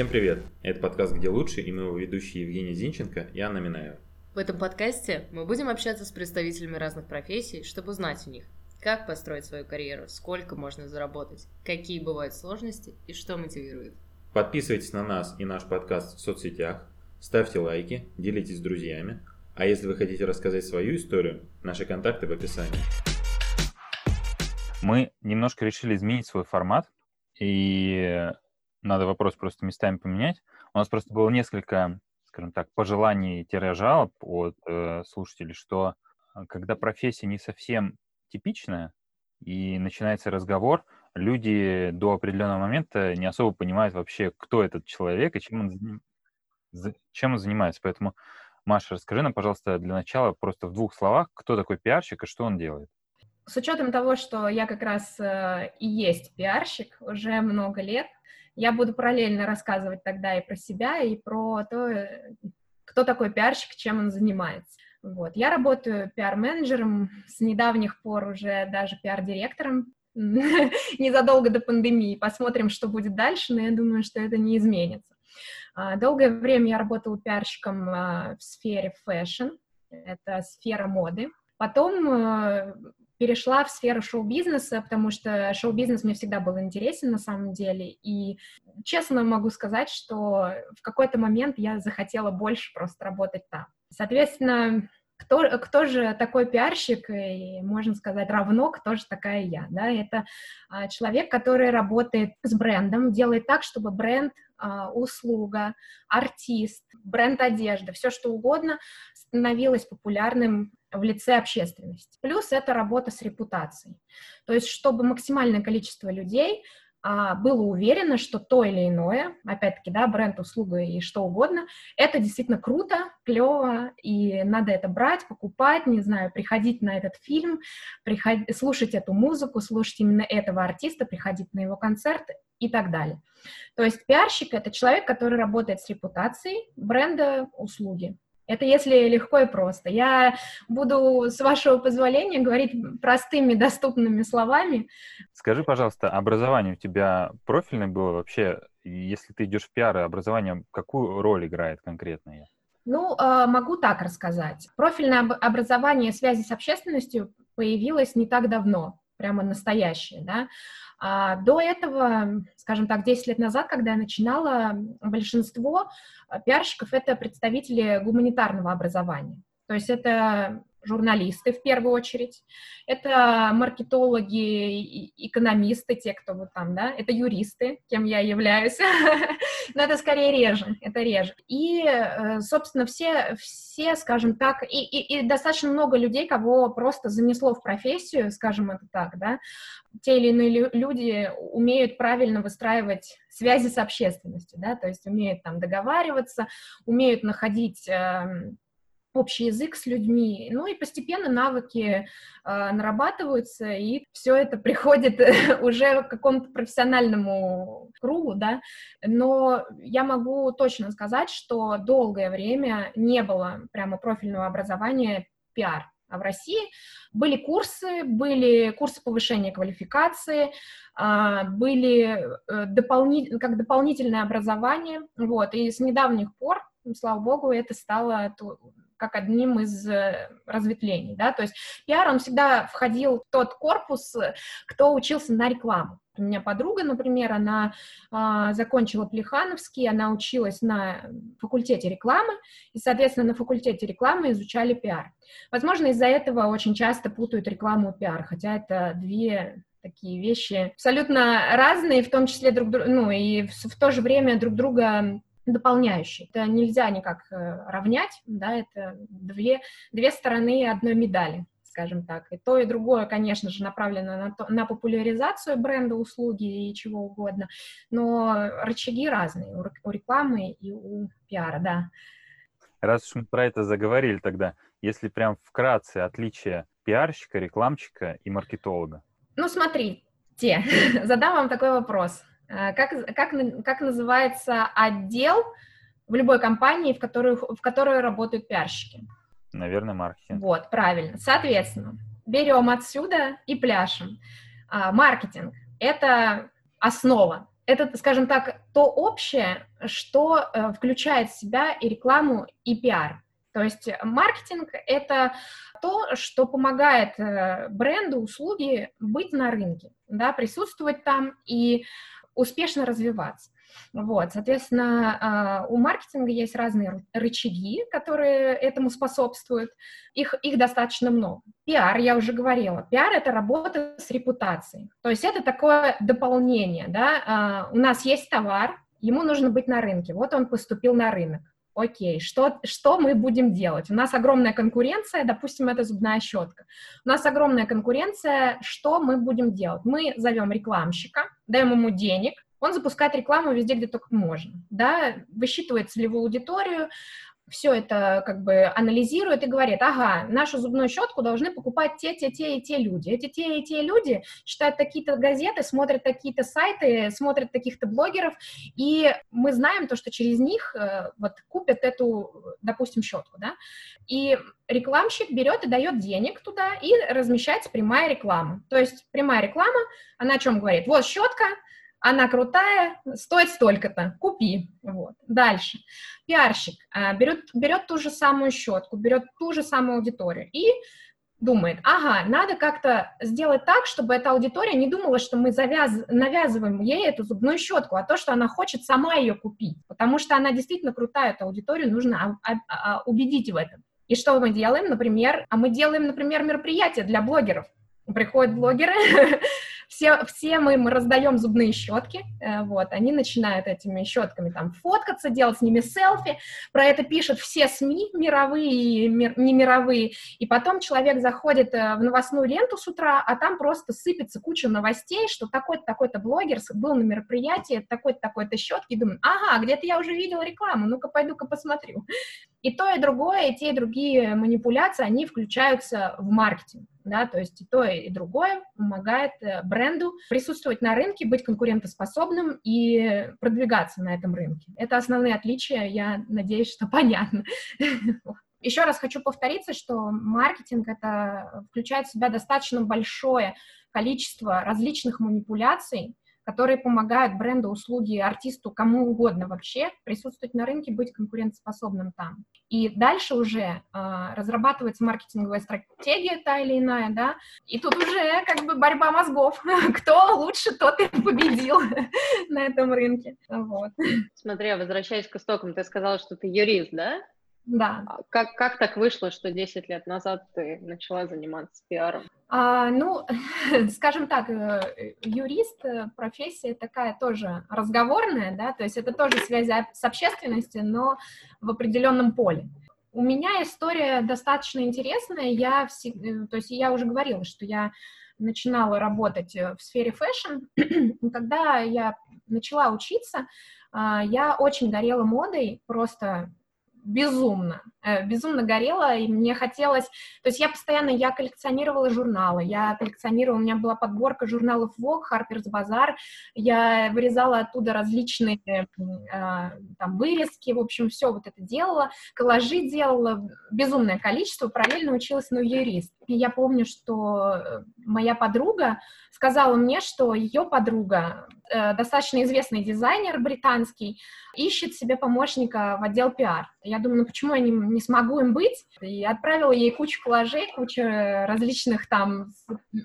Всем привет! Это подкаст «Где лучше» и мы его ведущие Евгений Зинченко и Анна Минаева. В этом подкасте мы будем общаться с представителями разных профессий, чтобы узнать у них, как построить свою карьеру, сколько можно заработать, какие бывают сложности и что мотивирует. Подписывайтесь на нас и наш подкаст в соцсетях, ставьте лайки, делитесь с друзьями, а если вы хотите рассказать свою историю, наши контакты в описании. Мы немножко решили изменить свой формат, и надо вопрос просто местами поменять. У нас просто было несколько, скажем так, пожеланий-жалоб от э, слушателей, что э, когда профессия не совсем типичная и начинается разговор, люди до определенного момента не особо понимают вообще, кто этот человек и чем он, чем он занимается. Поэтому, Маша, расскажи нам, пожалуйста, для начала просто в двух словах, кто такой пиарщик и что он делает. С учетом того, что я как раз э, и есть пиарщик уже много лет, я буду параллельно рассказывать тогда и про себя, и про то, э, кто такой пиарщик, чем он занимается. Вот. Я работаю пиар-менеджером, с недавних пор уже даже пиар-директором, незадолго до пандемии. Посмотрим, что будет дальше, но я думаю, что это не изменится. А, долгое время я работала пиарщиком а, в сфере fashion, это сфера моды. Потом э, перешла в сферу шоу-бизнеса, потому что шоу-бизнес мне всегда был интересен на самом деле. И честно могу сказать, что в какой-то момент я захотела больше просто работать там. Соответственно, кто, кто же такой пиарщик, и, можно сказать, равно, кто же такая я, да, это а, человек, который работает с брендом, делает так, чтобы бренд, услуга, артист, бренд одежды, все что угодно становилось популярным в лице общественности. Плюс это работа с репутацией. То есть, чтобы максимальное количество людей а, было уверено, что то или иное, опять-таки, да, бренд, услуга и что угодно, это действительно круто, клево, и надо это брать, покупать, не знаю, приходить на этот фильм, приход... слушать эту музыку, слушать именно этого артиста, приходить на его концерт и так далее. То есть пиарщик — это человек, который работает с репутацией бренда услуги. Это если легко и просто. Я буду, с вашего позволения, говорить простыми, доступными словами. Скажи, пожалуйста, образование у тебя профильное было вообще? Если ты идешь в пиар, образование какую роль играет конкретно? Ну, а, могу так рассказать. Профильное образование связи с общественностью появилось не так давно, прямо настоящее, да. А до этого, скажем так, 10 лет назад, когда я начинала, большинство а, пиарщиков — это представители гуманитарного образования. То есть это журналисты в первую очередь, это маркетологи, экономисты, те, кто вот там, да, это юристы, кем я являюсь, но это скорее реже, это реже. И, э, собственно, все, все, скажем так, и, и, и достаточно много людей, кого просто занесло в профессию, скажем это так, да, те или иные люди умеют правильно выстраивать связи с общественностью, да, то есть умеют там договариваться, умеют находить эм, общий язык с людьми, ну и постепенно навыки э, нарабатываются, и все это приходит уже к какому-то профессиональному кругу, да, но я могу точно сказать, что долгое время не было прямо профильного образования пиар, а в России были курсы, были курсы повышения квалификации, а, были э, дополни... как дополнительное образование, вот, и с недавних пор, слава богу, это стало как одним из э, разветвлений, да, то есть пиар, он всегда входил в тот корпус, кто учился на рекламу. У меня подруга, например, она а, закончила Плехановский, она училась на факультете рекламы, и, соответственно, на факультете рекламы изучали пиар. Возможно, из-за этого очень часто путают рекламу и пиар, хотя это две такие вещи абсолютно разные, в том числе друг друга, ну и в, в то же время друг друга дополняющие. Это нельзя никак э, равнять, да, это две, две стороны одной медали скажем так. И то, и другое, конечно же, направлено на, то, на популяризацию бренда, услуги и чего угодно, но рычаги разные у, у рекламы и у пиара, да. Раз уж мы про это заговорили тогда, если прям вкратце отличие пиарщика, рекламщика и маркетолога? Ну, смотри, те, задам вам такой вопрос. Э, как, как, как называется отдел в любой компании, в которой, в которой работают пиарщики? Наверное, маркетинг. Вот, правильно. Соответственно, берем отсюда и пляшем. А, маркетинг — это основа, это, скажем так, то общее, что э, включает в себя и рекламу, и пиар. То есть маркетинг — это то, что помогает э, бренду, услуги быть на рынке, да, присутствовать там и успешно развиваться. Вот, соответственно, а, у маркетинга есть разные рычаги, которые этому способствуют. Их, их достаточно много. Пиар, я уже говорила, пиар — это работа с репутацией. То есть это такое дополнение, да, а, у нас есть товар, ему нужно быть на рынке, вот он поступил на рынок. Окей, что, что мы будем делать? У нас огромная конкуренция, допустим, это зубная щетка. У нас огромная конкуренция, что мы будем делать? Мы зовем рекламщика, даем ему денег, он запускает рекламу везде, где только можно, да, высчитывает целевую аудиторию, все это как бы анализирует и говорит, ага, нашу зубную щетку должны покупать те, те, те и те люди. Эти те и те люди читают такие-то газеты, смотрят такие-то сайты, смотрят таких-то блогеров, и мы знаем то, что через них э, вот купят эту, допустим, щетку, да, и рекламщик берет и дает денег туда, и размещается прямая реклама. То есть прямая реклама, она о чем говорит? Вот щетка, она крутая, стоит столько-то, купи. Вот. Дальше. Пиарщик а, берет, берет ту же самую щетку, берет ту же самую аудиторию и думает, ага, надо как-то сделать так, чтобы эта аудитория не думала, что мы завяз... навязываем ей эту зубную щетку, а то, что она хочет сама ее купить, потому что она действительно крутая, эту аудиторию нужно а, а, убедить в этом. И что мы делаем, например, а мы делаем, например, мероприятие для блогеров. Приходят блогеры, все, все мы, мы раздаем зубные щетки, э, вот, они начинают этими щетками там фоткаться, делать с ними селфи, про это пишут все СМИ, мировые и мир, не мировые, и потом человек заходит э, в новостную ленту с утра, а там просто сыпется куча новостей, что такой-то, такой-то блогер был на мероприятии, такой-то, такой-то щетки, и думаю, ага, где-то я уже видел рекламу, ну-ка пойду-ка посмотрю. И то, и другое, и те, и другие манипуляции, они включаются в маркетинг да, то есть и то, и другое помогает э, бренду присутствовать на рынке, быть конкурентоспособным и продвигаться на этом рынке. Это основные отличия, я надеюсь, что понятно. Еще раз хочу повториться, что маркетинг это включает в себя достаточно большое количество различных манипуляций, которые помогают бренду, услуги, артисту, кому угодно вообще присутствовать на рынке, быть конкурентоспособным там. И дальше уже э, разрабатывается маркетинговая стратегия та или иная, да, и тут уже как бы борьба мозгов. Кто лучше, тот и победил на этом рынке. Вот. Смотри, а возвращаясь к истокам, ты сказала, что ты юрист, да? Да. А как, как так вышло, что 10 лет назад ты начала заниматься пиаром? А, ну, скажем так, э, юрист, э, профессия такая тоже разговорная, да, то есть это тоже связь с общественностью, но в определенном поле. У меня история достаточно интересная, я, все, э, то есть я уже говорила, что я начинала работать в сфере fashion, когда я начала учиться, а, я очень горела модой, просто безумно, э, безумно горела, и мне хотелось, то есть я постоянно, я коллекционировала журналы, я коллекционировала, у меня была подборка журналов Vogue, Harper's Bazaar, я вырезала оттуда различные э, там вырезки, в общем, все вот это делала, коллажи делала, безумное количество, параллельно училась на юрист. И я помню, что э, моя подруга сказала мне, что ее подруга, достаточно известный дизайнер британский, ищет себе помощника в отдел пиар. Я думаю, ну почему я не, не смогу им быть? И отправила ей кучу коллажей, кучу различных там,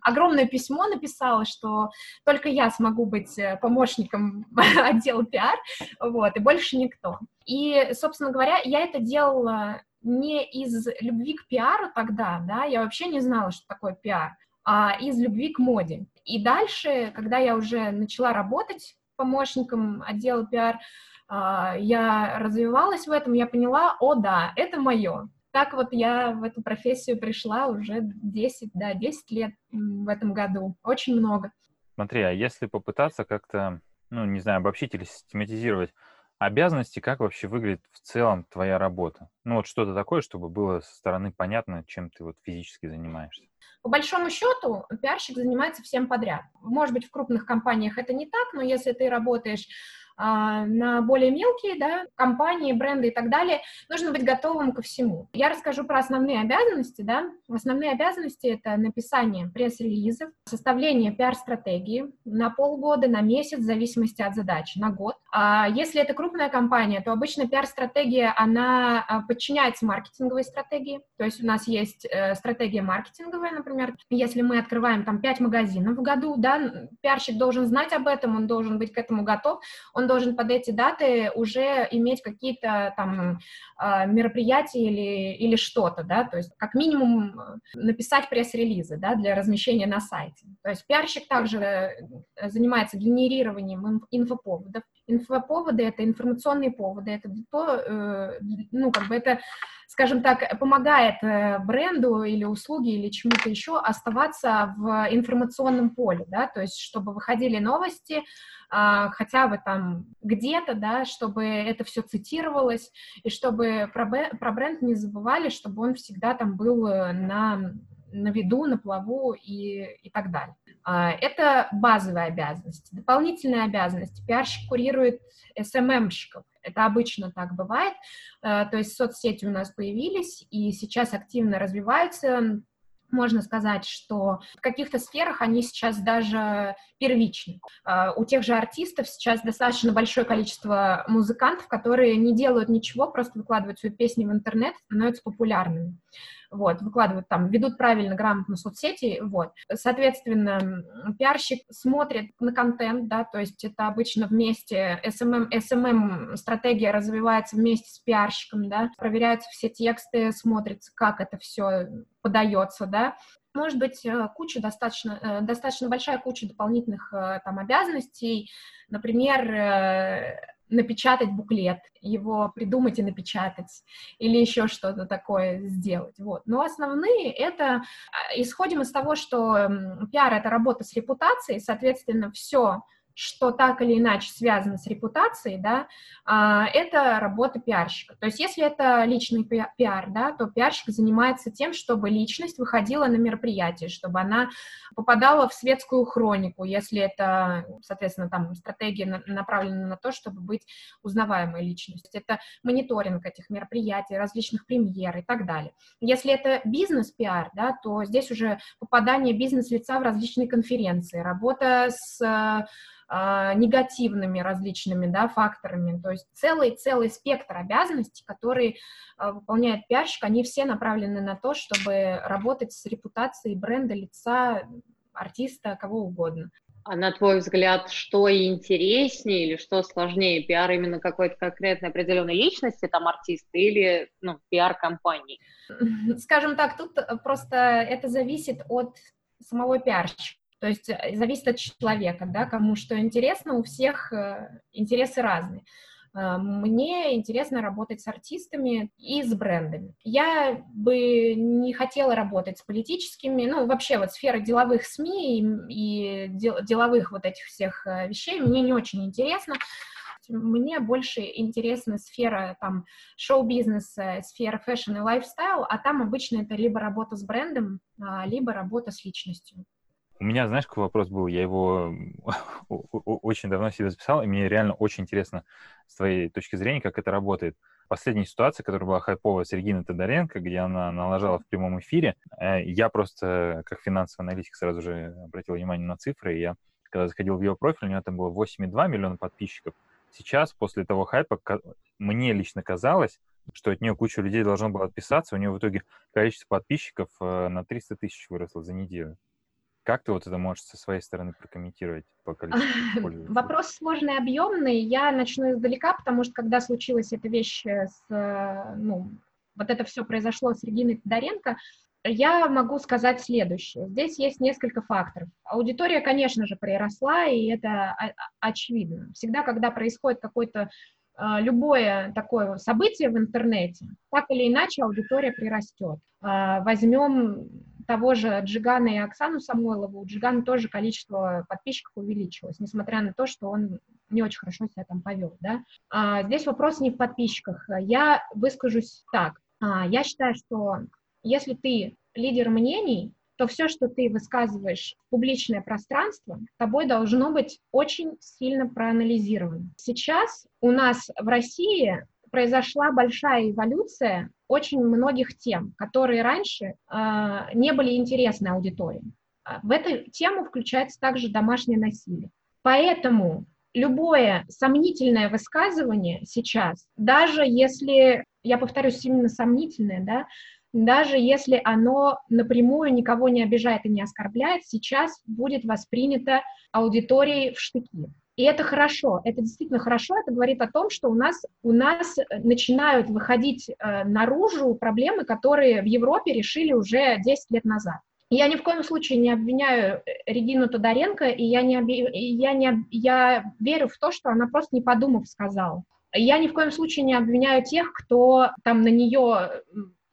огромное письмо написала, что только я смогу быть э, помощником отдела пиар, вот, и больше никто. И, собственно говоря, я это делала не из любви к пиару тогда, да, я вообще не знала, что такое пиар, а из любви к моде. И дальше, когда я уже начала работать помощником отдела пиар, а, я развивалась в этом, я поняла, о да, это мое. Так вот я в эту профессию пришла уже 10, да, 10 лет в этом году, очень много. Смотри, а если попытаться как-то, ну, не знаю, обобщить или систематизировать, обязанности, как вообще выглядит в целом твоя работа? Ну, вот что-то такое, чтобы было со стороны понятно, чем ты вот физически занимаешься. По большому счету, пиарщик занимается всем подряд. Может быть, в крупных компаниях это не так, но если ты работаешь на более мелкие да, компании, бренды и так далее, нужно быть готовым ко всему. Я расскажу про основные обязанности. Да. Основные обязанности — это написание пресс-релизов, составление пиар-стратегии на полгода, на месяц, в зависимости от задачи, на год. А если это крупная компания, то обычно пиар-стратегия, она а, подчиняется маркетинговой стратегии. То есть у нас есть э, стратегия маркетинговая, например, если мы открываем там 5 магазинов в году, да, пиарщик должен знать об этом, он должен быть к этому готов, он должен под эти даты уже иметь какие-то там а, мероприятия или, или что-то, да, то есть как минимум э, написать пресс-релизы, да, для размещения на сайте. То есть пиарщик также э, занимается генерированием инфоповодов. Инфоповоды — это информационные поводы, это то, э, ну, как бы это скажем так, помогает э, бренду или услуге или чему-то еще оставаться в информационном поле, да, то есть чтобы выходили новости, а, хотя бы там где-то, да, чтобы это все цитировалось, и чтобы про, бренд не забывали, чтобы он всегда там был э, на, на виду, на плаву и, и так далее. А, это базовая обязанность. Дополнительная обязанность. Пиарщик курирует SMM-щиков. Это обычно так бывает. Э, то есть соцсети у нас появились и сейчас активно развиваются. Можно сказать, что в каких-то сферах они сейчас даже первичны. Э, у тех же артистов сейчас достаточно большое количество музыкантов, которые не делают ничего, просто выкладывают свои песни в интернет, становятся популярными вот, выкладывают там, ведут правильно, грамотно соцсети, вот. Соответственно, пиарщик смотрит на контент, да, то есть это обычно вместе, SMM, SMM стратегия развивается вместе с пиарщиком, да, проверяются все тексты, смотрится, как это все подается, да, может быть э, куча достаточно, э, достаточно большая куча дополнительных э, там обязанностей, например, напечатать буклет, его придумать и напечатать, или еще что-то такое сделать. Вот. Но основные это, а, исходим из того, что пиар — это работа с репутацией, соответственно, все, что так или иначе связано с репутацией, да, а, это работа пиарщика. То есть если это личный пиар, да, то пиарщик занимается тем, чтобы личность выходила на мероприятие, чтобы она попадала в светскую хронику, если это, соответственно, там стратегия направлена на то, чтобы быть узнаваемой личностью. Это мониторинг этих мероприятий, различных премьер и так далее. Если это бизнес-пиар, да, то здесь уже попадание бизнес-лица в различные конференции, работа с а, негативными различными да, факторами. То есть целый-целый спектр обязанностей, которые а, выполняет пиарщик, они все направлены на то, чтобы работать с репутацией бренда, лица, артиста, кого угодно. А на твой взгляд, что интереснее или что сложнее, пиар именно какой-то конкретной определенной личности, там артиста, или ну, пиар компании? Скажем так, тут просто это зависит от самого пиарщика. То есть э, зависит от человека, да, кому что интересно, у всех э, интересы разные. Э, мне интересно работать с артистами и с брендами. Я бы не хотела работать с политическими, ну, вообще вот сфера деловых СМИ и, и деловых вот этих всех вещей мне не очень интересно. Мне больше интересна сфера там шоу-бизнеса, сфера fashion и lifestyle, а там обычно это либо работа с брендом, а, либо работа с личностью. У меня, знаешь, какой вопрос был? Я его очень давно себе записал, и мне реально очень интересно с твоей точки зрения, как это работает. Последняя ситуация, которая была хайповая с Региной Тодоренко, где она налажала в прямом эфире, э, я просто, как финансовый аналитик, сразу же обратил внимание на цифры, и я, когда заходил в ее профиль, у нее там было 8,2 миллиона подписчиков. Сейчас, после того хайпа, мне лично казалось, что от нее куча людей должно было отписаться, у нее в итоге количество подписчиков э, на 300 тысяч выросло за неделю. Как ты вот это можешь со своей стороны прокомментировать по количеству пользователей? Вопрос сложный, объемный. Я начну издалека, потому что когда случилась эта вещь с, э, ну, вот это все произошло с Региной Тодоренко, я могу сказать следующее. Здесь есть несколько факторов. Аудитория, конечно же, приросла, и это очевидно. Всегда, когда происходит какое-то э, любое такое событие в интернете, так или иначе аудитория прирастет. Э, возьмем того же Джигана и Оксану Самойлову, у Джигана тоже количество подписчиков увеличилось, несмотря на то, что он не очень хорошо себя там повел, да. А, здесь вопрос не в подписчиках. Я выскажусь так. А, я считаю, что если ты лидер мнений, то все, что ты высказываешь в публичное пространство, тобой должно быть очень сильно проанализировано. Сейчас у нас в России произошла большая эволюция очень многих тем, которые раньше э, не были интересны аудитории. А в эту тему включается также домашнее насилие. Поэтому любое сомнительное высказывание сейчас, даже если, я повторюсь, именно сомнительное, да, даже если оно напрямую никого не обижает и не оскорбляет, сейчас будет воспринято аудиторией в штыки. И это хорошо, это действительно хорошо, это говорит о том, что у нас, у нас начинают выходить э, наружу проблемы, которые в Европе решили уже 10 лет назад. Я ни в коем случае не обвиняю э, Регину Тодоренко, и я, не, я, не, я верю в то, что она просто не подумав сказала. Я ни в коем случае не обвиняю тех, кто там на нее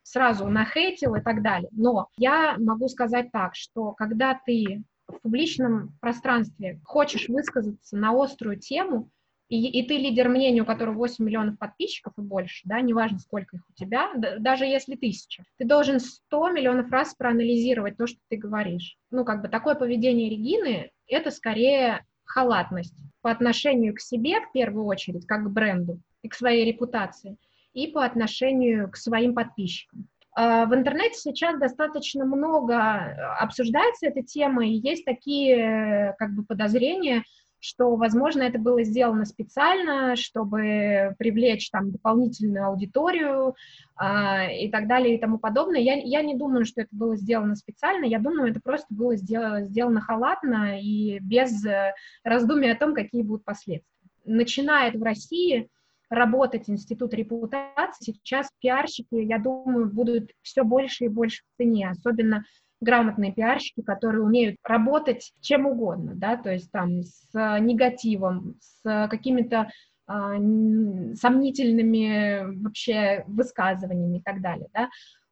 сразу нахейтил и так далее. Но я могу сказать так, что когда ты в публичном пространстве хочешь высказаться на острую тему, и, и ты лидер мнения, у которого 8 миллионов подписчиков и больше, да, неважно, сколько их у тебя, да, даже если тысяча, ты должен 100 миллионов раз проанализировать то, что ты говоришь. Ну, как бы такое поведение Регины — это скорее халатность по отношению к себе, в первую очередь, как к бренду и к своей репутации, и по отношению к своим подписчикам. А, в интернете сейчас достаточно много обсуждается эта тема, и есть такие как бы подозрения, что, возможно, это было сделано специально, чтобы привлечь там дополнительную аудиторию э, и так далее и тому подобное. Я, я не думаю, что это было сделано специально, я думаю, это просто было сделано, сделано халатно и без э, раздумий о том, какие будут последствия. Начинает в России работать институт репутации, сейчас пиарщики, я думаю, будут все больше и больше в цене, особенно грамотные пиарщики, которые умеют работать чем угодно, да, то есть там с негативом, с какими-то а, сомнительными вообще высказываниями и так далее, да,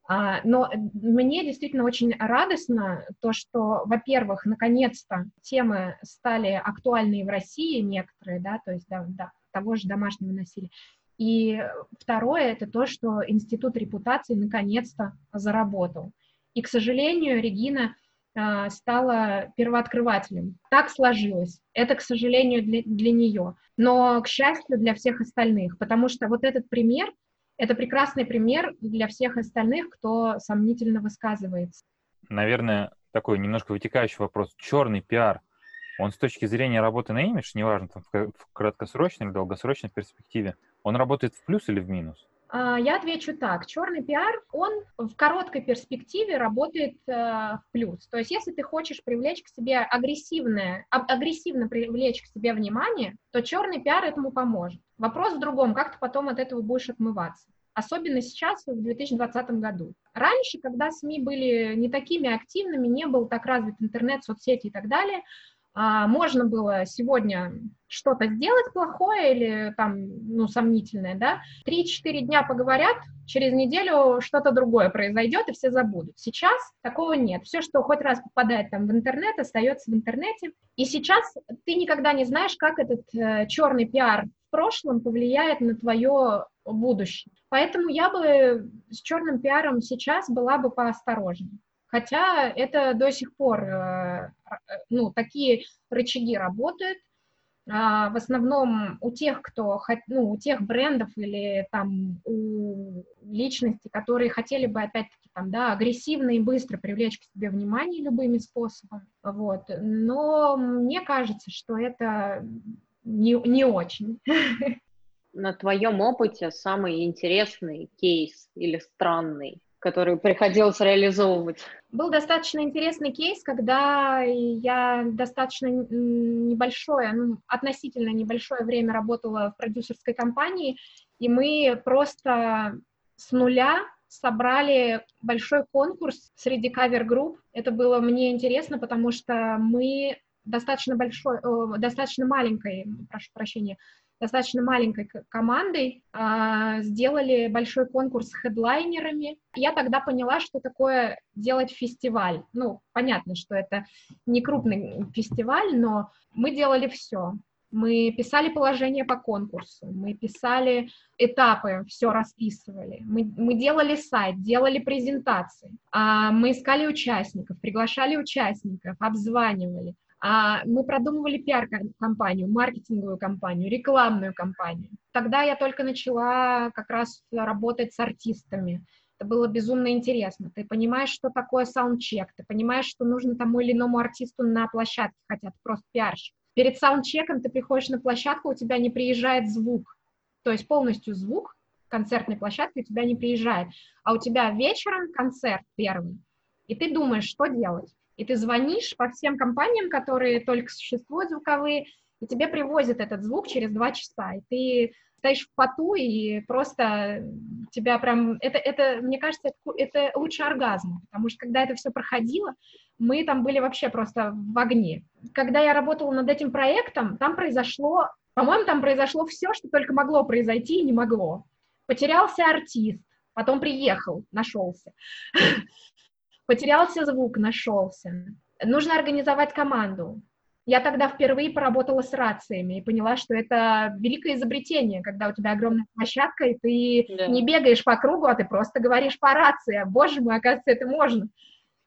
а, но мне действительно очень радостно то, что, во-первых, наконец-то темы стали актуальны в России некоторые, да, то есть да, да, того же домашнего насилия. И второе – это то, что институт репутации наконец-то заработал. И, к сожалению, Регина а, стала первооткрывателем. Так сложилось. Это, к сожалению, для, для нее. Но, к счастью, для всех остальных. Потому что вот этот пример — это прекрасный пример для всех остальных, кто сомнительно высказывается. Наверное, такой немножко вытекающий вопрос. Черный пиар, он с точки зрения работы на имидж, неважно, там, в краткосрочной или долгосрочной перспективе, он работает в плюс или в минус? А, я отвечу так. Черный пиар, он в короткой перспективе работает э, в плюс. То есть если ты хочешь привлечь к себе агрессивное, агрессивно привлечь к себе внимание, то черный пиар этому поможет. Вопрос в другом, как ты потом от этого будешь отмываться. Особенно сейчас, в 2020 году. Раньше, когда СМИ были не такими активными, не был так развит интернет, соцсети и так далее, а, можно было сегодня что-то сделать плохое или там, ну, сомнительное, да, 3-4 дня поговорят, через неделю что-то другое произойдет, и все забудут. Сейчас такого нет. Все, что хоть раз попадает там в интернет, остается в интернете. И сейчас ты никогда не знаешь, как этот э, черный пиар в прошлом повлияет на твое будущее. Поэтому я бы с черным пиаром сейчас была бы поосторожнее. Хотя это до сих пор, э, ну, такие рычаги работают. А, в основном у тех, кто, ну, у тех брендов или там у личностей, которые хотели бы, опять-таки, там, да, агрессивно и быстро привлечь к себе внимание любыми способами, вот. Но мне кажется, что это не, не очень. На твоем опыте самый интересный кейс или странный который приходилось реализовывать? Был достаточно интересный кейс, когда я достаточно небольшое, ну, относительно небольшое время работала в продюсерской компании, и мы просто с нуля собрали большой конкурс среди кавер-групп. Это было мне интересно, потому что мы достаточно большой, достаточно маленькой, прошу прощения, достаточно маленькой командой э, сделали большой конкурс с хедлайнерами. Я тогда поняла, что такое делать фестиваль. Ну, понятно, что это не крупный фестиваль, но мы делали все. мы писали положение по конкурсу, мы писали этапы, все расписывали, мы, мы делали сайт, делали презентации, а, мы искали участников, приглашали участников, обзванивали, а, мы продумывали пиар-компанию, маркетинговую компанию, рекламную компанию. Тогда я только начала как раз работать с артистами, это было безумно интересно. Ты понимаешь, что такое саундчек, ты понимаешь, что нужно тому или иному артисту на площадке, хотя ты просто пиарщик. Перед саундчеком ты приходишь на площадку, у тебя не приезжает звук, то есть полностью звук концертной площадки у тебя не приезжает, а у тебя вечером концерт первый, и ты думаешь, что делать. И ты звонишь по всем компаниям, которые только существуют звуковые, и тебе привозят этот звук через два часа, и ты стоишь в поту, и просто тебя прям... Это, это мне кажется, это, лучше оргазм, потому что когда это все проходило, мы там были вообще просто в огне. Когда я работала над этим проектом, там произошло, по-моему, там произошло все, что только могло произойти и не могло. Потерялся артист, потом приехал, нашелся. Потерялся звук, нашелся. Нужно организовать команду. Я тогда впервые поработала с рациями и поняла, что это великое изобретение, когда у тебя огромная площадка, и ты да. не бегаешь по кругу, а ты просто говоришь по рации. Боже мой, оказывается, это можно.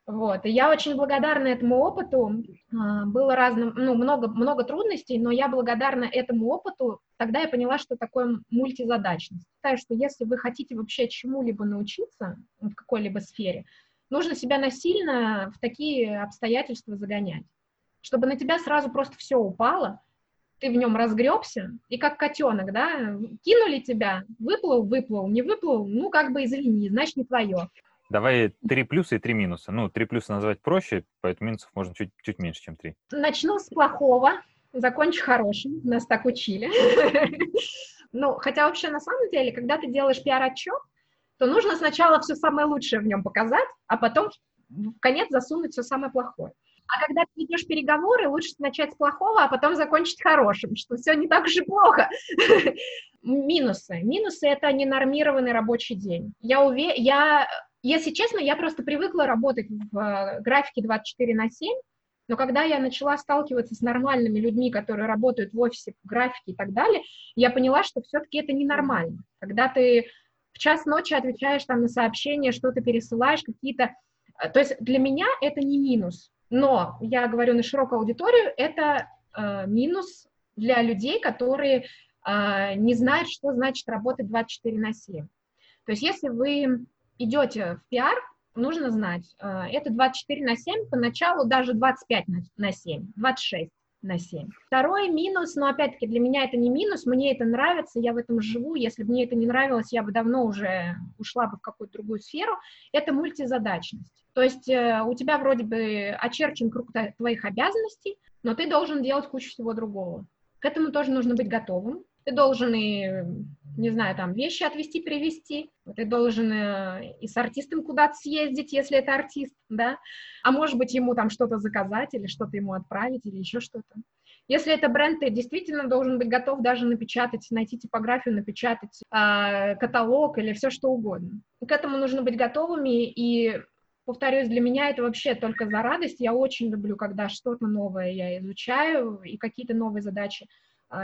Вот, и я очень благодарна этому опыту. А, было разным, ну, много, много трудностей, но я благодарна этому опыту. Тогда я поняла, что такое мультизадачность. Считаю, что если вы хотите вообще чему-либо научиться в какой-либо сфере, нужно себя насильно в такие обстоятельства загонять чтобы на тебя сразу просто все упало, ты в нем разгребся, и как котенок, да, кинули тебя, выплыл, выплыл, не выплыл, ну, как бы извини, значит, не твое. Давай три плюса и три минуса. Ну, три плюса назвать проще, поэтому минусов можно чуть, чуть меньше, чем три. Начну с плохого, закончу хорошим, нас так учили. Ну, хотя вообще на самом деле, когда ты делаешь пиар-отчет, то нужно сначала все самое лучшее в нем показать, а потом в конец засунуть все самое плохое. А когда ты ведешь переговоры, лучше начать с плохого, а потом закончить хорошим, что все не так и плохо. Минусы. Минусы — это ненормированный рабочий день. Я уверена, я, если честно, я просто привыкла работать в э, графике 24 на 7, но когда я начала сталкиваться с нормальными людьми, которые работают в офисе, в графике и так далее, я поняла, что все-таки это ненормально. Когда ты в час ночи отвечаешь там на сообщения, что-то пересылаешь, какие-то... Э, то есть для меня это не минус. Но я говорю на широкую аудиторию, это э, минус для людей, которые э, не знают, что значит работать 24 на 7. То есть если вы идете в пиар, нужно знать, э, это 24 на 7, поначалу даже 25 на, на 7, 26 на 7. Второй минус, но опять-таки для меня это не минус, мне это нравится, я в этом живу, если бы мне это не нравилось, я бы давно уже ушла бы в какую-то другую сферу, это мультизадачность. То есть э, у тебя вроде бы очерчен круг твоих обязанностей, но ты должен делать кучу всего другого. К этому тоже нужно быть готовым. Ты должен и, не знаю, там, вещи отвезти, привезти, ты должен э, и с артистом куда-то съездить, если это артист, да, а может быть ему там что-то заказать или что-то ему отправить или еще что-то. Если это бренд, ты действительно должен быть готов даже напечатать, найти типографию, напечатать э, каталог или все что угодно. К этому нужно быть готовыми, и, повторюсь, для меня это вообще только за радость. Я очень люблю, когда что-то новое я изучаю и какие-то новые задачи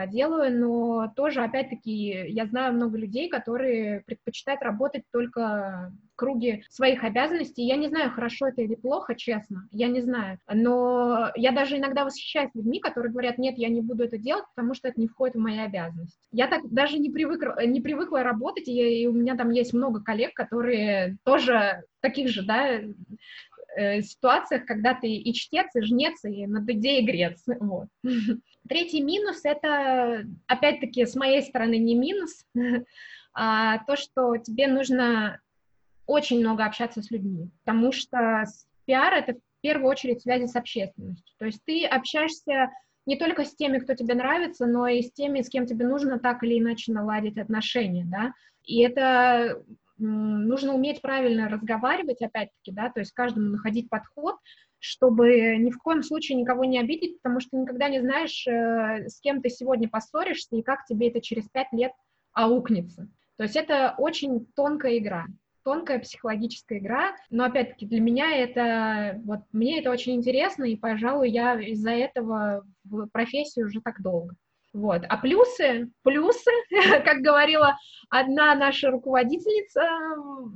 делаю, но тоже, опять-таки, я знаю много людей, которые предпочитают работать только в круге своих обязанностей. Я не знаю, хорошо это или плохо, честно, я не знаю. Но я даже иногда восхищаюсь людьми, которые говорят, нет, я не буду это делать, потому что это не входит в мои обязанности. Я так даже не привыкла, не привыкла работать, и, и у меня там есть много коллег, которые тоже таких же, да, э, ситуациях, когда ты и чтец, и жнец, и над идеей грец. Вот. Третий минус — это, опять-таки, с моей стороны не минус, а то, что тебе нужно очень много общаться с людьми, потому что пиар — это в первую очередь связи с общественностью. То есть ты общаешься не только с теми, кто тебе нравится, но и с теми, с кем тебе нужно так или иначе наладить отношения, да, и это нужно уметь правильно разговаривать, опять-таки, да, то есть каждому находить подход, чтобы ни в коем случае никого не обидеть, потому что никогда не знаешь, э, с кем ты сегодня поссоришься и как тебе это через пять лет аукнется. То есть это очень тонкая игра, тонкая психологическая игра, но опять-таки для меня это, вот мне это очень интересно, и, пожалуй, я из-за этого в профессии уже так долго. Вот. А плюсы, плюсы, как говорила одна наша руководительница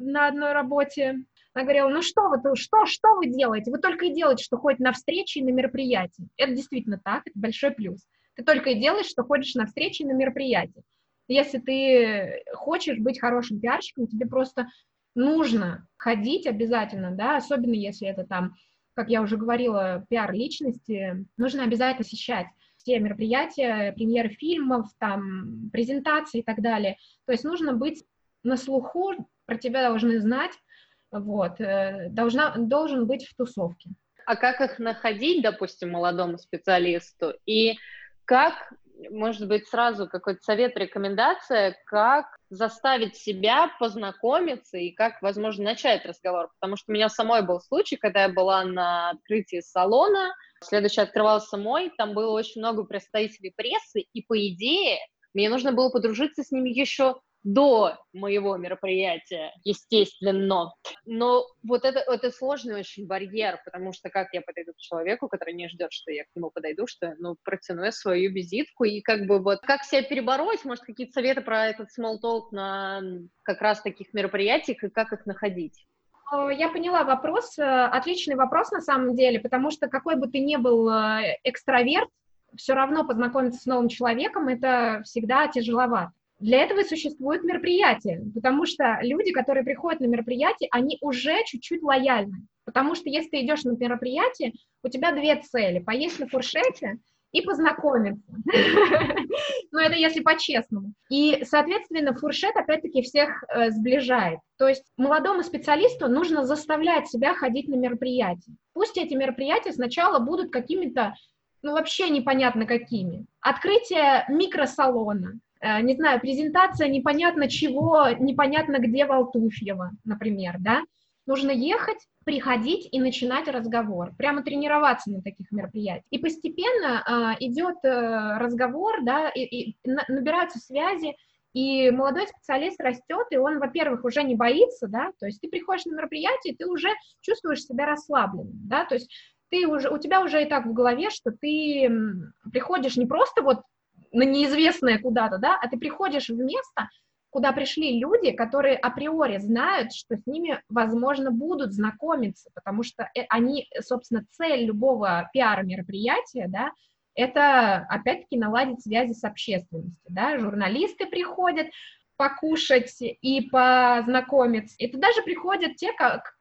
на одной работе, она говорила, ну что вы, что, что вы делаете? Вы только и делаете, что ходите на встречи и на мероприятия. Это действительно так, это большой плюс. Ты только и делаешь, что ходишь на встречи и на мероприятия. Если ты хочешь быть хорошим пиарщиком, тебе просто нужно ходить обязательно, да, особенно если это там, как я уже говорила, пиар личности, нужно обязательно посещать все мероприятия, премьеры фильмов, там, презентации и так далее. То есть нужно быть на слуху, про тебя должны знать, вот, э, должна, должен быть в тусовке. А как их находить, допустим, молодому специалисту? И как, может быть, сразу какой-то совет, рекомендация, как заставить себя познакомиться и как, возможно, начать разговор? Потому что у меня самой был случай, когда я была на открытии салона, следующий открывался мой, там было очень много представителей прессы, и, по идее, мне нужно было подружиться с ними еще до моего мероприятия, естественно. Но вот это, это сложный очень барьер, потому что как я подойду к человеку, который не ждет, что я к нему подойду, что, ну, протяну я свою визитку, и как бы вот как себя перебороть, может, какие-то советы про этот small talk на как раз таких мероприятиях, и как их находить? Э, я поняла вопрос, э, отличный вопрос на самом деле, потому что какой бы ты ни был э, экстраверт, все равно познакомиться с новым человеком это всегда тяжеловато. Для этого и существуют мероприятия, потому что люди, которые приходят на мероприятие, они уже чуть-чуть лояльны. Потому что если ты идешь на мероприятие, у тебя две цели – поесть на фуршете и познакомиться. Но это если по-честному. И, соответственно, фуршет опять-таки всех э, сближает. То есть молодому специалисту нужно заставлять себя ходить на мероприятия. Пусть эти мероприятия сначала будут какими-то, ну вообще непонятно какими. Открытие микросалона, Э, не знаю, презентация непонятно чего, непонятно где Валтуфьева, например, да, нужно ехать, приходить и начинать разговор, прямо тренироваться на таких мероприятиях. И постепенно э, идет э, разговор, да, и, и набираются связи, и молодой специалист растет, и он, во-первых, уже не боится, да, то есть ты приходишь на мероприятие, ты уже чувствуешь себя расслабленным, да, то есть ты уже, у тебя уже и так в голове, что ты приходишь не просто вот на неизвестное куда-то, да, а ты приходишь в место, куда пришли люди, которые априори знают, что с ними, возможно, будут знакомиться, потому что э, они, собственно, цель любого пиар-мероприятия, да, это, опять-таки, наладить связи с общественностью, да, журналисты приходят покушать и познакомиться, и туда же приходят те,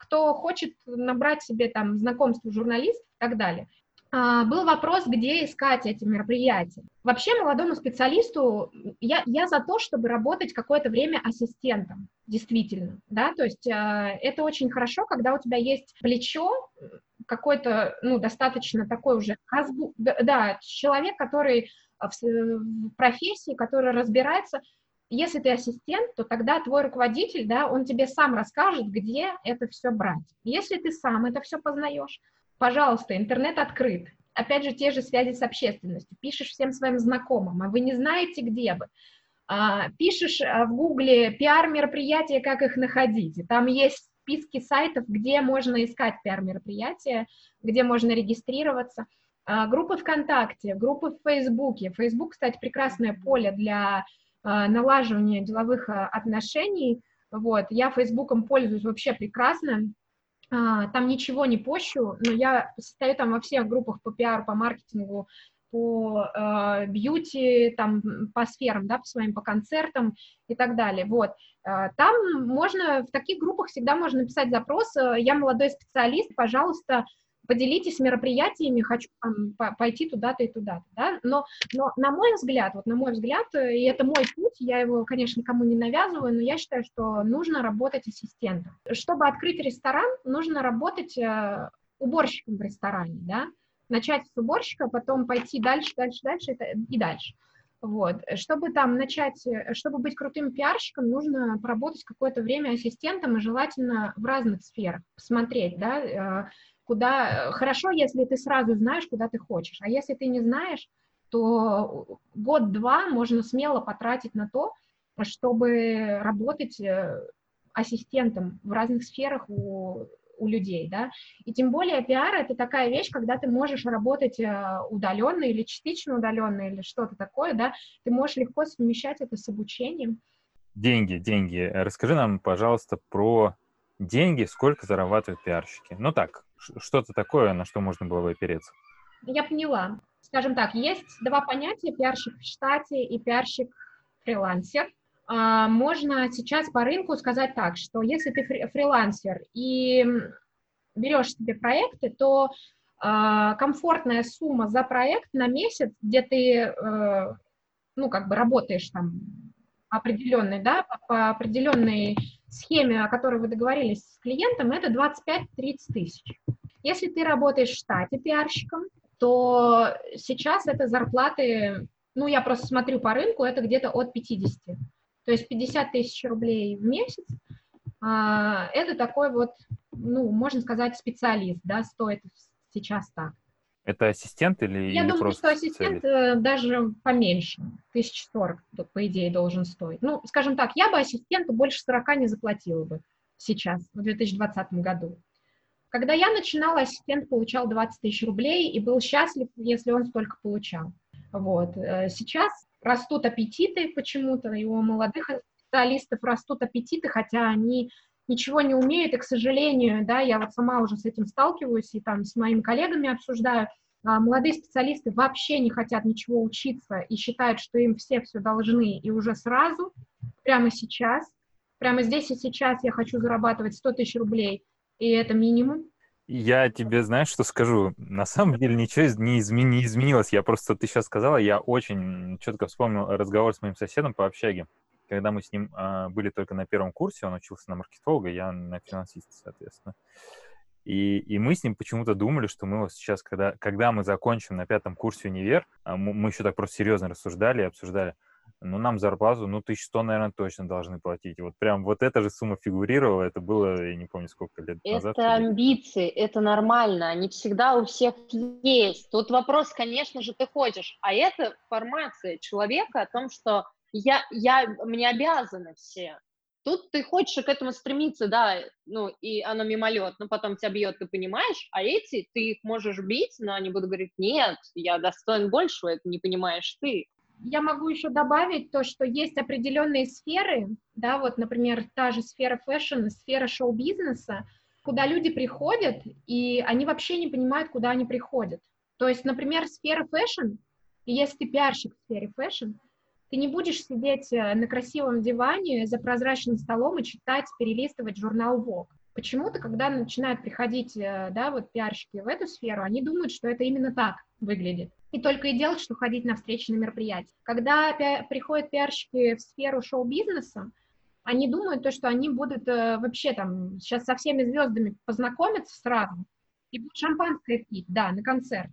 кто хочет набрать себе там знакомство журналистов и так далее. А, был вопрос, где искать эти мероприятия. Вообще молодому специалисту я, я за то, чтобы работать какое-то время ассистентом, действительно, да, то есть э, это очень хорошо, когда у тебя есть плечо, какой-то, ну, достаточно такой уже, да, человек, который в, профессии, который разбирается, если ты ассистент, то тогда твой руководитель, да, он тебе сам расскажет, где это все брать. Если ты сам это все познаешь, Пожалуйста, интернет открыт. Опять же, те же связи с общественностью. Пишешь всем своим знакомым, а вы не знаете, где бы. А, пишешь а, в Гугле пиар-мероприятия, как их находить. Там есть списки сайтов, где можно искать пиар-мероприятия, где можно регистрироваться. А, группы ВКонтакте, группы в Фейсбуке. Фейсбук, кстати, прекрасное поле для налаживания деловых а, отношений. Вот. Я Фейсбуком пользуюсь вообще прекрасно. А, там ничего не пощу, но я состою там во всех группах по пиару, по маркетингу, по э, бьюти, там, по сферам, да, по своим, по концертам и так далее, вот. Там можно, в таких группах всегда можно написать запрос, я молодой специалист, пожалуйста, поделитесь мероприятиями, хочу там, пойти туда-то и туда-то, да, но, но на мой взгляд, вот на мой взгляд, э, и это мой путь, я его, конечно, никому не навязываю, но я считаю, что нужно работать ассистентом. Чтобы открыть ресторан, нужно работать э, уборщиком в ресторане, да, начать с уборщика, потом пойти дальше, дальше, дальше и дальше. Вот. Чтобы там начать, э, чтобы быть крутым пиарщиком, нужно поработать какое-то время ассистентом и желательно в разных сферах, посмотреть, да, куда... Э, хорошо, если ты сразу знаешь, куда ты хочешь, а если ты не знаешь, то год-два можно смело потратить на то, чтобы работать э, ассистентом в разных сферах у у людей, да, и тем более пиар — это такая вещь, когда ты можешь работать э, удаленно или частично удаленно или что-то такое, да, ты можешь легко совмещать это с обучением. Деньги, деньги. Расскажи нам, пожалуйста, про деньги, сколько зарабатывают пиарщики. Ну так, что-то такое, на что можно было бы опереться. Я поняла. Скажем так, есть два понятия, пиарщик в штате и пиарщик-фрилансер. А, можно сейчас по рынку сказать так, что если ты фрилансер и берешь себе проекты, то а, комфортная сумма за проект на месяц, где ты, э, ну, как бы работаешь там определенной, да, по определенной схеме, о которой вы договорились с клиентом, это 25-30 тысяч. Если ты работаешь в штате пиарщиком, то сейчас это зарплаты, ну, я просто смотрю по рынку, это где-то от 50. То есть 50 тысяч рублей в месяц, а, это такой вот, ну, можно сказать, специалист, да, стоит сейчас так. Это ассистент или Я или думаю, что ассистент специалист? Э, даже поменьше, 1040, по идее, должен стоить. Ну, скажем так, я бы ассистенту больше 40 не заплатила бы сейчас, в 2020 году. Когда я начинала, ассистент получал 20 тысяч рублей и был счастлив, если он столько получал. Вот. Э, сейчас растут аппетиты почему-то, и у молодых специалистов растут аппетиты, хотя они ничего не умеют, и, к сожалению, да, я вот сама уже с этим сталкиваюсь, и там с моими коллегами обсуждаю, а, молодые специалисты вообще не хотят ничего учиться и считают, что им все все должны, и уже сразу, прямо сейчас, прямо здесь и сейчас я хочу зарабатывать 100 тысяч рублей, и это минимум, я тебе, знаешь, что скажу? На самом деле ничего не, измени, не изменилось. Я просто, ты сейчас сказала, я очень четко вспомнил разговор с моим соседом по общаге. Когда мы с ним а, были только на первом курсе, он учился на маркетолога, я на финансиста, соответственно. И, и мы с ним почему-то думали, что мы вот сейчас, когда, когда мы закончим на пятом курсе универ, а мы, мы еще так просто серьезно рассуждали и обсуждали, ну, нам зарплату, ну, 1100, наверное, точно должны платить. Вот прям вот эта же сумма фигурировала, это было, я не помню, сколько лет это назад. Это амбиции, это нормально, они всегда у всех есть. Тут вопрос, конечно же, ты хочешь, а это формация человека о том, что я, я, мне обязаны все. Тут ты хочешь к этому стремиться, да, ну, и оно мимолет, но потом тебя бьет, ты понимаешь, а эти, ты их можешь бить, но они будут говорить, нет, я достоин большего, это не понимаешь ты я могу еще добавить то, что есть определенные сферы, да, вот, например, та же сфера fashion, сфера шоу-бизнеса, куда люди приходят, и они вообще не понимают, куда они приходят. То есть, например, сфера fashion, если ты пиарщик в сфере fashion, ты не будешь сидеть э, на красивом диване за прозрачным столом и читать, перелистывать журнал Vogue. Почему-то, когда начинают приходить, э, да, вот пиарщики в эту сферу, они думают, что это именно так выглядит и только и делать, что ходить на встречи, на мероприятия. Когда пи- приходят пиарщики в сферу шоу-бизнеса, они думают то, что они будут э, вообще там сейчас со всеми звездами познакомиться сразу и будут шампанское пить, да, на концерт.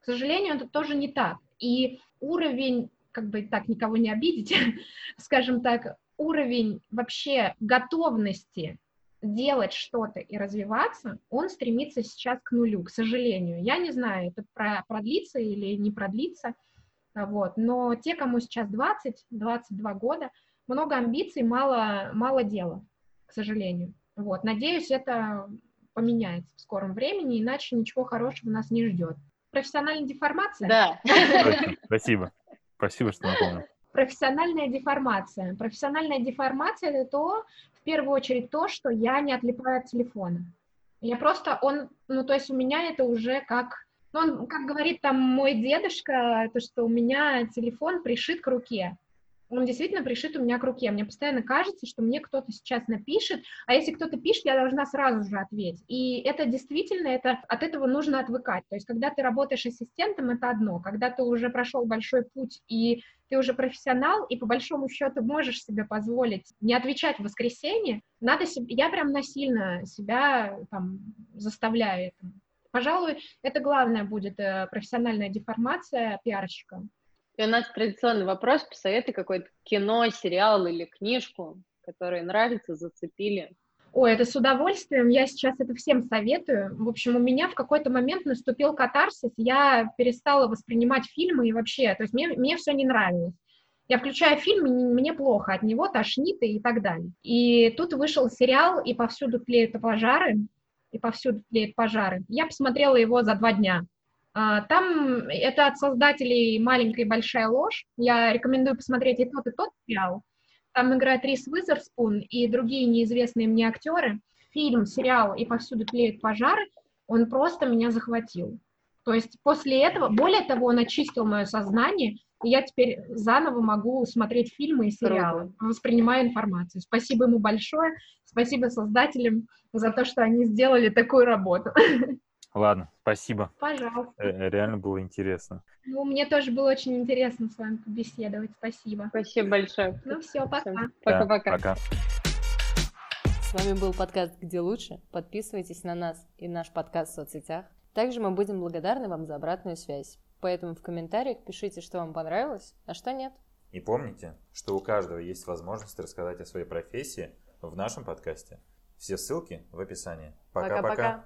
К сожалению, это тоже не так. И уровень, как бы так никого не обидеть, скажем так, уровень вообще готовности делать что-то и развиваться, он стремится сейчас к нулю, к сожалению. Я не знаю, это продлится или не продлится, вот. но те, кому сейчас 20-22 года, много амбиций, мало, мало дела, к сожалению. Вот. Надеюсь, это поменяется в скором времени, иначе ничего хорошего нас не ждет. Профессиональная деформация? Да. Спасибо. Спасибо, что напомнил. Профессиональная деформация. Профессиональная деформация – это то, в первую очередь то, что я не отлипаю от телефона. Я просто, он, ну, то есть у меня это уже как, ну, он, как говорит там мой дедушка, то, что у меня телефон пришит к руке он действительно пришит у меня к руке. Мне постоянно кажется, что мне кто-то сейчас напишет, а если кто-то пишет, я должна сразу же ответить. И это действительно, это, от этого нужно отвыкать. То есть, когда ты работаешь ассистентом, это одно. Когда ты уже прошел большой путь, и ты уже профессионал, и по большому счету можешь себе позволить не отвечать в воскресенье, надо себе, я прям насильно себя там заставляю этому. Пожалуй, это главное будет э, профессиональная деформация пиарщика. И у нас традиционный вопрос, посоветуй какое-то кино, сериал или книжку, которые нравятся, зацепили. Ой, это с удовольствием. Я сейчас это всем советую. В общем, у меня в какой-то момент наступил катарсис. Я перестала воспринимать фильмы и вообще, то есть мне, мне все не нравилось. Я включаю фильм, и мне плохо, от него тошнит и так далее. И тут вышел сериал, и повсюду тлеют пожары. и повсюду тлеют пожары. Я посмотрела его за два дня. А, там это от создателей «Маленькая и большая ложь». Я рекомендую посмотреть и тот, и тот сериал. Там играет Рис Уизерспун и другие неизвестные мне актеры. Фильм, сериал «И повсюду тлеют пожары» он просто меня захватил. То есть после этого, более того, он очистил мое сознание, и я теперь заново могу смотреть фильмы и сериалы, воспринимая информацию. Спасибо ему большое, спасибо создателям за то, что они сделали такую работу. Ладно, спасибо. Пожалуйста. Э, реально было интересно. Ну, мне тоже было очень интересно с вами побеседовать. Спасибо. Спасибо большое. Ну все, пока. Пока-пока. Да, пока. С вами был подкаст «Где лучше?». Подписывайтесь на нас и наш подкаст в соцсетях. Также мы будем благодарны вам за обратную связь. Поэтому в комментариях пишите, что вам понравилось, а что нет. И помните, что у каждого есть возможность рассказать о своей профессии в нашем подкасте. Все ссылки в описании. Пока-пока.